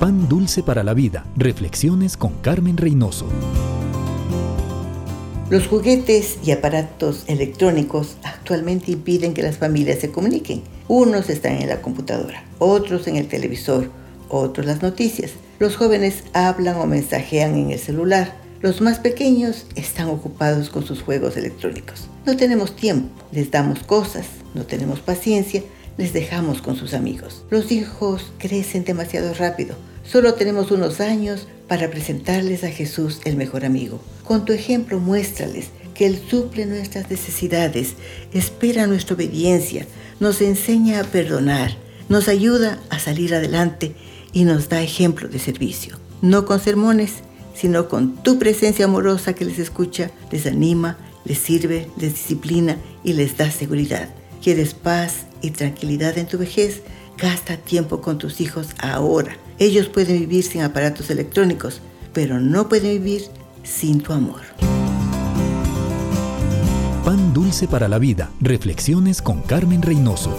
Pan dulce para la vida. Reflexiones con Carmen Reynoso. Los juguetes y aparatos electrónicos actualmente impiden que las familias se comuniquen. Unos están en la computadora, otros en el televisor, otros las noticias. Los jóvenes hablan o mensajean en el celular. Los más pequeños están ocupados con sus juegos electrónicos. No tenemos tiempo, les damos cosas, no tenemos paciencia, les dejamos con sus amigos. Los hijos crecen demasiado rápido. Solo tenemos unos años para presentarles a Jesús el mejor amigo. Con tu ejemplo muéstrales que Él suple nuestras necesidades, espera nuestra obediencia, nos enseña a perdonar, nos ayuda a salir adelante y nos da ejemplo de servicio. No con sermones, sino con tu presencia amorosa que les escucha, les anima, les sirve, les disciplina y les da seguridad. ¿Quieres paz y tranquilidad en tu vejez? Gasta tiempo con tus hijos ahora. Ellos pueden vivir sin aparatos electrónicos, pero no pueden vivir sin tu amor. Pan dulce para la vida. Reflexiones con Carmen Reynoso.